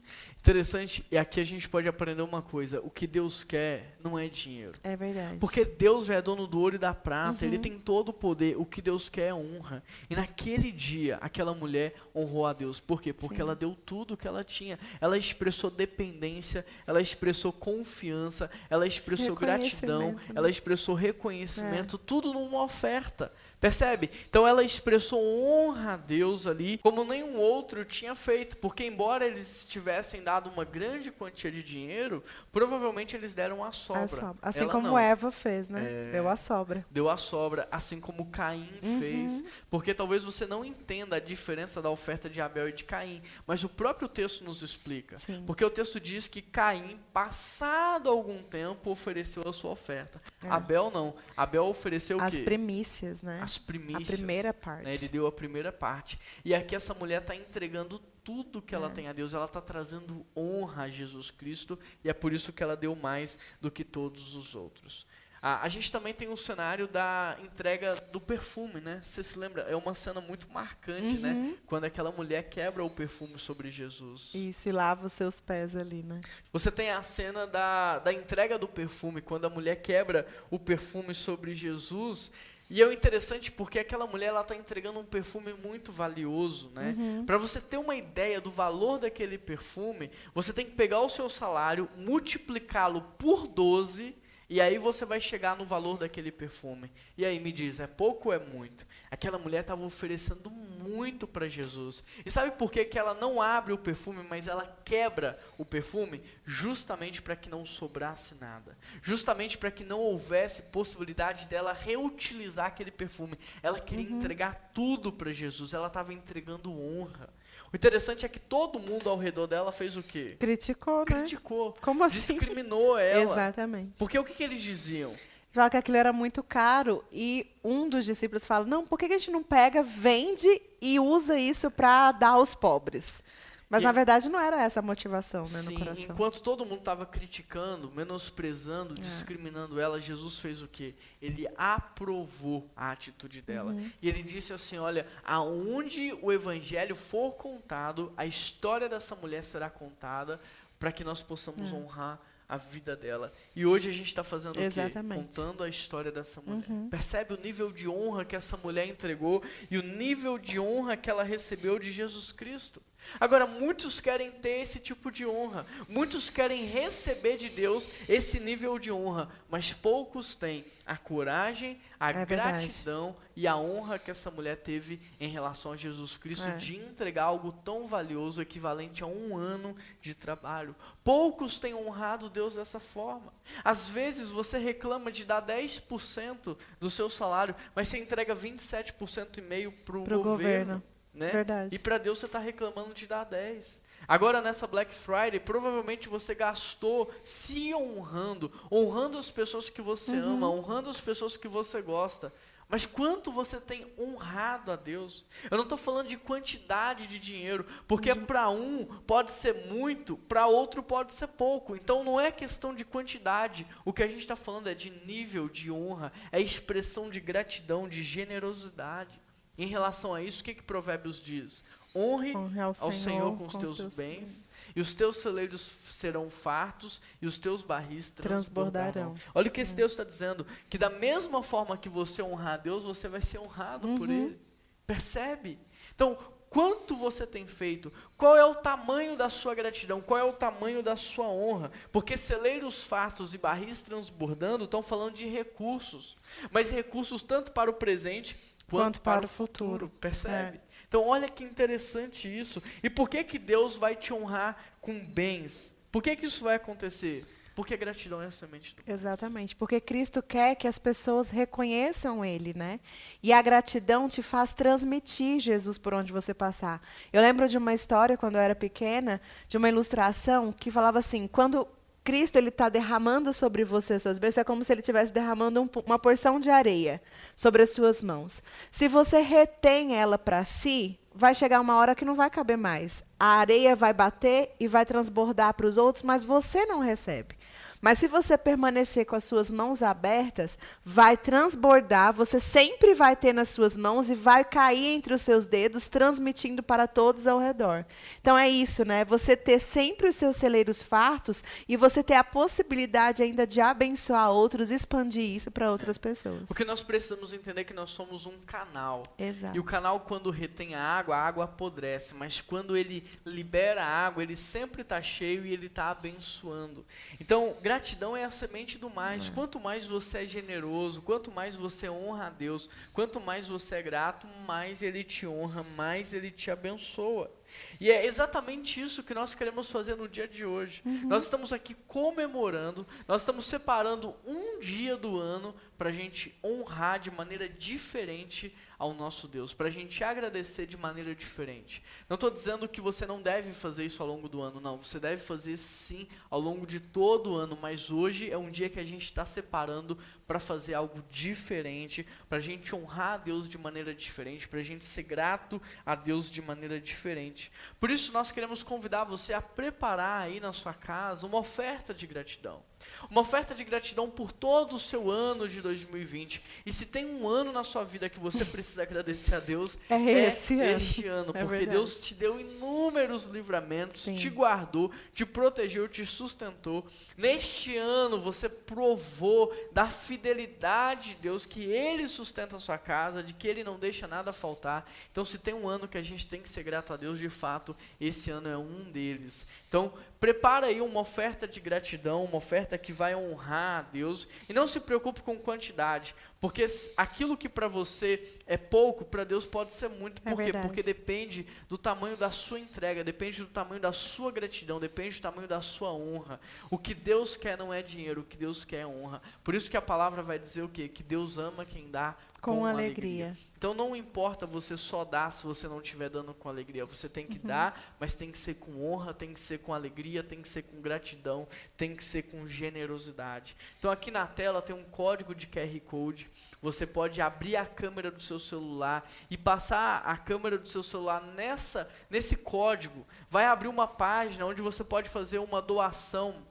Interessante, e aqui a gente pode aprender uma coisa: o que Deus quer não é dinheiro. É verdade. Porque Deus já é dono do ouro e da prata, uhum. Ele tem todo o poder. O que Deus quer é honra. E naquele dia, aquela mulher honrou a Deus. Por quê? Porque Sim. ela deu tudo o que ela tinha. Ela expressou dependência, ela expressou confiança, ela expressou gratidão, né? ela expressou reconhecimento, é. tudo numa oferta. Percebe? Então ela expressou honra a Deus ali, como nenhum outro tinha feito, porque embora eles tivessem dado uma grande quantia de dinheiro, provavelmente eles deram a sobra. A sobra. Assim ela como não. Eva fez, né? É, deu a sobra. Deu a sobra, assim como Caim uhum. fez. Porque talvez você não entenda a diferença da oferta de Abel e de Caim, mas o próprio texto nos explica. Sim. Porque o texto diz que Caim, passado algum tempo, ofereceu a sua oferta. É. Abel não. Abel ofereceu As o quê? As primícias, né? As primícias. A primeira parte. Né? Ele deu a primeira parte. E aqui essa mulher está entregando tudo que ela é. tem a Deus. Ela está trazendo honra a Jesus Cristo e é por isso que ela deu mais do que todos os outros. A, a gente também tem um cenário da entrega do perfume, né? Você se lembra? É uma cena muito marcante, né? uhum. né? Quando aquela mulher quebra o perfume sobre Jesus. Isso, e lava os seus pés ali, né? Você tem a cena da, da entrega do perfume, quando a mulher quebra o perfume sobre Jesus. E é o interessante porque aquela mulher ela está entregando um perfume muito valioso, né? Uhum. Para você ter uma ideia do valor daquele perfume, você tem que pegar o seu salário, multiplicá-lo por 12 e aí você vai chegar no valor daquele perfume. E aí me diz, é pouco ou é muito? Aquela mulher estava oferecendo muito para Jesus. E sabe por que, que ela não abre o perfume, mas ela quebra o perfume? Justamente para que não sobrasse nada. Justamente para que não houvesse possibilidade dela reutilizar aquele perfume. Ela queria uhum. entregar tudo para Jesus. Ela estava entregando honra. O interessante é que todo mundo ao redor dela fez o quê? Criticou, né? Criticou. Como assim? Discriminou ela. Exatamente. Porque o que, que eles diziam? Falaram que aquilo era muito caro e um dos discípulos fala: não, por que a gente não pega, vende e usa isso para dar aos pobres? Mas, e, na verdade, não era essa a motivação né, sim, no coração. enquanto todo mundo estava criticando, menosprezando, é. discriminando ela, Jesus fez o quê? Ele aprovou a atitude dela. Uhum. E ele disse assim, olha, aonde o evangelho for contado, a história dessa mulher será contada para que nós possamos é. honrar a vida dela. E hoje a gente está fazendo Exatamente. o quê? Contando a história dessa mulher. Uhum. Percebe o nível de honra que essa mulher entregou e o nível de honra que ela recebeu de Jesus Cristo. Agora, muitos querem ter esse tipo de honra, muitos querem receber de Deus esse nível de honra, mas poucos têm a coragem, a é gratidão verdade. e a honra que essa mulher teve em relação a Jesus Cristo é. de entregar algo tão valioso, equivalente a um ano de trabalho. Poucos têm honrado Deus dessa forma. Às vezes você reclama de dar 10% do seu salário, mas você entrega 27% e meio para o governo. governo. Né? Verdade. E para Deus você está reclamando de dar 10. Agora nessa Black Friday, provavelmente você gastou se honrando, honrando as pessoas que você uhum. ama, honrando as pessoas que você gosta. Mas quanto você tem honrado a Deus? Eu não estou falando de quantidade de dinheiro, porque uhum. para um pode ser muito, para outro pode ser pouco. Então não é questão de quantidade. O que a gente está falando é de nível de honra, é expressão de gratidão, de generosidade. Em relação a isso, o que, que Provérbios diz? Honre, ao, Senhor, Senhor com, os teus, teus bens, bens, e os teus celeiros serão fartos, e os teus barris transbordarão. transbordarão. Olha o que esse Deus está dizendo: que da mesma forma que você honrar a Deus, você vai ser honrado uhum. por Ele. Percebe? Então, quanto você tem feito? Qual é o tamanho da sua gratidão? Qual é o tamanho da sua honra? Porque celeiros fartos e barris transbordando estão falando de recursos, mas recursos tanto para o presente quanto, para, o futuro. futuro percebe? É. Então, olha que interessante isso. E por que, que Deus vai te honrar com bens? Por que, que isso vai acontecer? Porque a gratidão é a semente do Exatamente, porque Cristo quer que as pessoas reconheçam Ele, né? E a gratidão te faz transmitir Jesus por onde você passar. Eu lembro de uma história, quando eu era pequena, de uma ilustração que falava assim, quando Cristo ele está derramando sobre você as suas bênçãos, é como se ele estivesse derramando um, uma porção de areia sobre as suas mãos. Se você retém ela para si, vai chegar uma hora que não vai caber mais. A areia vai bater e vai transbordar para os outros, mas você não recebe. Mas se você permanecer com as suas mãos abertas, vai transbordar, você sempre vai ter nas suas mãos e vai cair entre os seus dedos, transmitindo para todos ao redor. Então é isso, né? Você ter sempre os seus celeiros fartos e você ter a possibilidade ainda de abençoar outros, expandir isso para outras pessoas. O que nós precisamos entender é que nós somos um canal. Exato. E o canal, quando retém a água, a água apodrece. Mas quando ele libera a água, ele sempre está cheio e ele está abençoando. Então, gratidão é a semente do mais. É. Quanto mais você é generoso, quanto mais você honra a Deus, quanto mais você é grato, mais Ele te honra, mais Ele te abençoa. E é exatamente isso que nós queremos fazer no dia de hoje. Uhum. Nós estamos aqui comemorando, nós estamos separando um dia do ano para a gente honrar de maneira diferente ao nosso Deus, para a gente agradecer de maneira diferente. Não estou dizendo que você não deve fazer isso ao longo do ano, não. Você deve fazer sim ao longo de todo o ano, mas hoje é um dia que a gente está separando para fazer algo diferente, para a gente honrar a Deus de maneira diferente, para a gente ser grato a Deus de maneira diferente. Por isso, nós queremos convidar você a preparar aí na sua casa uma oferta de gratidão. Uma oferta de gratidão por todo o seu ano de 2020. E se tem um ano na sua vida que você precisa agradecer a Deus, é, é esse ano. este ano. É porque verdade. Deus te deu inúmeros livramentos, Sim. te guardou, te protegeu, te sustentou. Neste ano você provou da fidelidade de Deus, que Ele sustenta a sua casa, de que Ele não deixa nada faltar. Então, se tem um ano que a gente tem que ser grato a Deus, de fato, esse ano é um deles. Então, prepara aí uma oferta de gratidão, uma oferta que vai honrar a Deus. E não se preocupe com quantidade, porque aquilo que para você é pouco, para Deus pode ser muito. É Por quê? Porque depende do tamanho da sua entrega, depende do tamanho da sua gratidão, depende do tamanho da sua honra. O que Deus quer não é dinheiro, o que Deus quer é honra. Por isso que a palavra vai dizer o quê? Que Deus ama quem dá com, com alegria. alegria. Então não importa você só dar se você não estiver dando com alegria. Você tem que uhum. dar, mas tem que ser com honra, tem que ser com alegria, tem que ser com gratidão, tem que ser com generosidade. Então aqui na tela tem um código de QR Code. Você pode abrir a câmera do seu celular e passar a câmera do seu celular nessa nesse código. Vai abrir uma página onde você pode fazer uma doação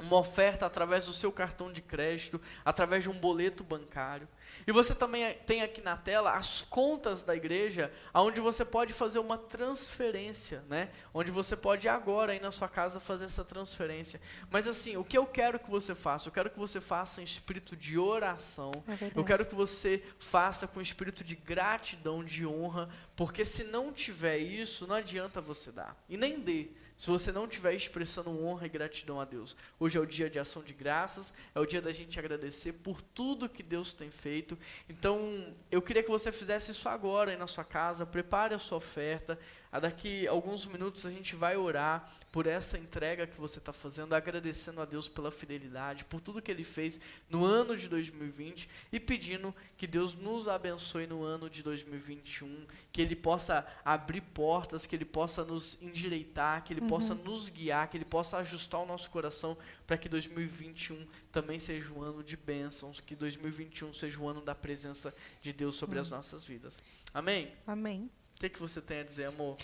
uma oferta através do seu cartão de crédito, através de um boleto bancário. E você também tem aqui na tela as contas da igreja, onde você pode fazer uma transferência, né? Onde você pode agora aí na sua casa fazer essa transferência. Mas assim, o que eu quero que você faça? Eu quero que você faça em espírito de oração. É eu quero que você faça com espírito de gratidão, de honra, porque se não tiver isso, não adianta você dar. E nem dê se você não estiver expressando honra e gratidão a Deus. Hoje é o dia de ação de graças, é o dia da gente agradecer por tudo que Deus tem feito. Então, eu queria que você fizesse isso agora aí na sua casa, prepare a sua oferta. Daqui alguns minutos a gente vai orar por essa entrega que você está fazendo, agradecendo a Deus pela fidelidade, por tudo que Ele fez no ano de 2020 e pedindo que Deus nos abençoe no ano de 2021, que Ele possa abrir portas, que Ele possa nos endireitar, que Ele uhum. possa nos guiar, que Ele possa ajustar o nosso coração para que 2021 também seja um ano de bênçãos, que 2021 seja o um ano da presença de Deus sobre uhum. as nossas vidas. Amém? Amém. O que, que você tem a dizer, amor?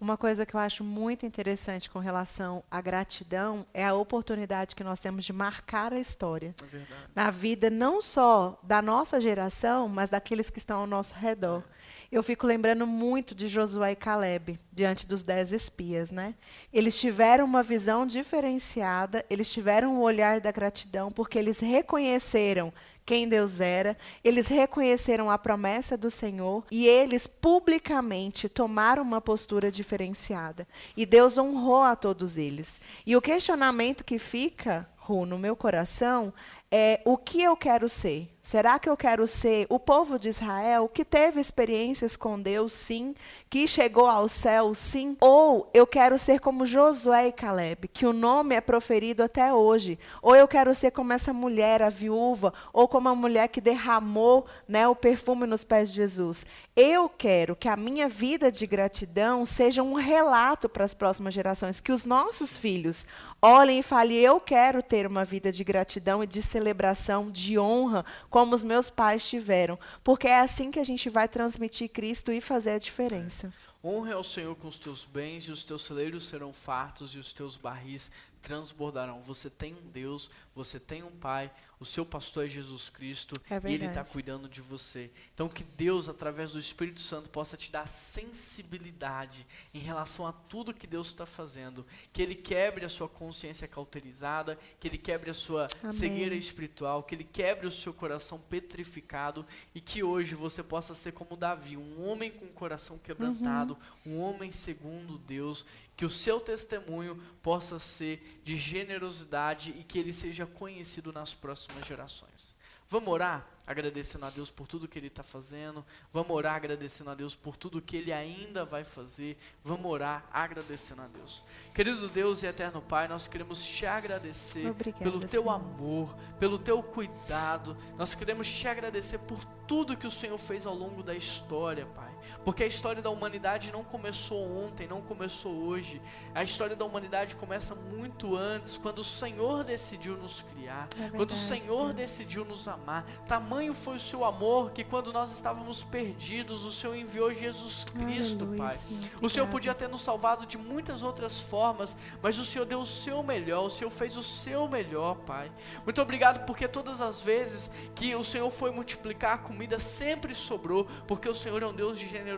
Uma coisa que eu acho muito interessante com relação à gratidão é a oportunidade que nós temos de marcar a história. É na vida não só da nossa geração, mas daqueles que estão ao nosso redor. É. Eu fico lembrando muito de Josué e Caleb, diante dos dez espias. Né? Eles tiveram uma visão diferenciada, eles tiveram um olhar da gratidão, porque eles reconheceram quem Deus era, eles reconheceram a promessa do Senhor e eles publicamente tomaram uma postura diferenciada. E Deus honrou a todos eles. E o questionamento que fica, Ru, no meu coração é o que eu quero ser. Será que eu quero ser o povo de Israel que teve experiências com Deus, sim, que chegou ao céu, sim? Ou eu quero ser como Josué e Caleb, que o nome é proferido até hoje? Ou eu quero ser como essa mulher, a viúva, ou como a mulher que derramou né, o perfume nos pés de Jesus? Eu quero que a minha vida de gratidão seja um relato para as próximas gerações, que os nossos filhos olhem e falem: eu quero ter uma vida de gratidão e de celebração, de honra como os meus pais tiveram. Porque é assim que a gente vai transmitir Cristo e fazer a diferença. Honre ao Senhor com os teus bens, e os teus celeiros serão fartos, e os teus barris transbordarão. Você tem um Deus, você tem um Pai, o seu pastor é Jesus Cristo é e Ele está cuidando de você. Então, que Deus, através do Espírito Santo, possa te dar sensibilidade em relação a tudo que Deus está fazendo. Que Ele quebre a sua consciência cauterizada, que Ele quebre a sua Amém. cegueira espiritual, que Ele quebre o seu coração petrificado e que hoje você possa ser como Davi, um homem com o coração quebrantado, uhum. um homem segundo Deus, que o seu testemunho possa ser de generosidade e que ele seja conhecido nas próximas gerações. Vamos orar agradecendo a Deus por tudo que Ele está fazendo. Vamos orar agradecendo a Deus por tudo que Ele ainda vai fazer. Vamos orar agradecendo a Deus. Querido Deus e eterno Pai, nós queremos te agradecer Obrigada, pelo Teu Senhor. amor, pelo Teu cuidado. Nós queremos te agradecer por tudo que o Senhor fez ao longo da história, Pai. Porque a história da humanidade não começou ontem, não começou hoje. A história da humanidade começa muito antes, quando o Senhor decidiu nos criar, é verdade, quando o Senhor Deus. decidiu nos amar. Tamanho foi o seu amor que quando nós estávamos perdidos, o Senhor enviou Jesus Cristo, Aleluia, Pai. Senhor, o Senhor podia ter nos salvado de muitas outras formas, mas o Senhor deu o seu melhor, o Senhor fez o seu melhor, Pai. Muito obrigado porque todas as vezes que o Senhor foi multiplicar a comida sempre sobrou, porque o Senhor é um Deus de generosidade.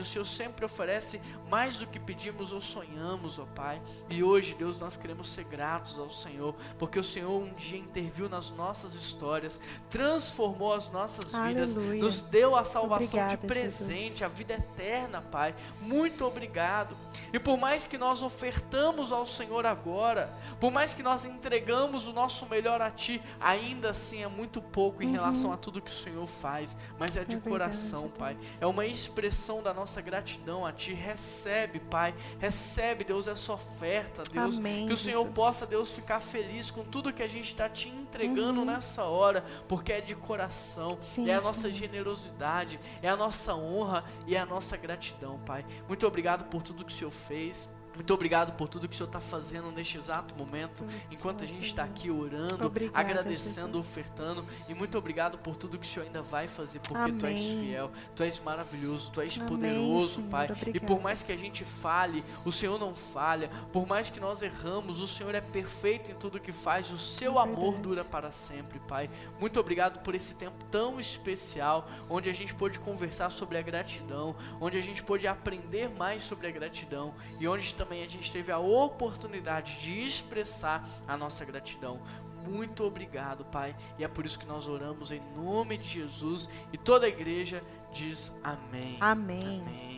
O Senhor sempre oferece mais do que pedimos ou sonhamos, ó Pai. E hoje, Deus, nós queremos ser gratos ao Senhor, porque o Senhor um dia interviu nas nossas histórias, transformou as nossas vidas, nos deu a salvação Obrigada, de presente, Jesus. a vida eterna, Pai. Muito obrigado. E por mais que nós ofertamos ao Senhor agora, por mais que nós entregamos o nosso melhor a Ti, ainda assim é muito pouco em uhum. relação a tudo que o Senhor faz, mas é de é coração, Pai. É uma expressão da nossa gratidão a Ti. Recebe, Pai. Recebe, Deus, essa oferta, Deus. Amém, que o Senhor Jesus. possa, Deus, ficar feliz com tudo que a gente está Te entregando uhum. nessa hora, porque é de coração. Sim, é a nossa generosidade, é a nossa honra e é a nossa gratidão, Pai. Muito obrigado por tudo que o Senhor fez. Muito obrigado por tudo que o Senhor está fazendo neste exato momento, enquanto a gente está aqui orando, Obrigada, agradecendo, Jesus. ofertando. E muito obrigado por tudo que o Senhor ainda vai fazer, porque Amém. Tu és fiel, Tu és maravilhoso, Tu és Amém, poderoso, Senhor, Pai. Obrigada. E por mais que a gente fale, o Senhor não falha. Por mais que nós erramos, o Senhor é perfeito em tudo que faz. O Seu é amor dura para sempre, Pai. Muito obrigado por esse tempo tão especial, onde a gente pôde conversar sobre a gratidão, onde a gente pôde aprender mais sobre a gratidão e onde estamos também a gente teve a oportunidade de expressar a nossa gratidão. Muito obrigado, Pai. E é por isso que nós oramos em nome de Jesus. E toda a igreja diz amém. Amém. amém.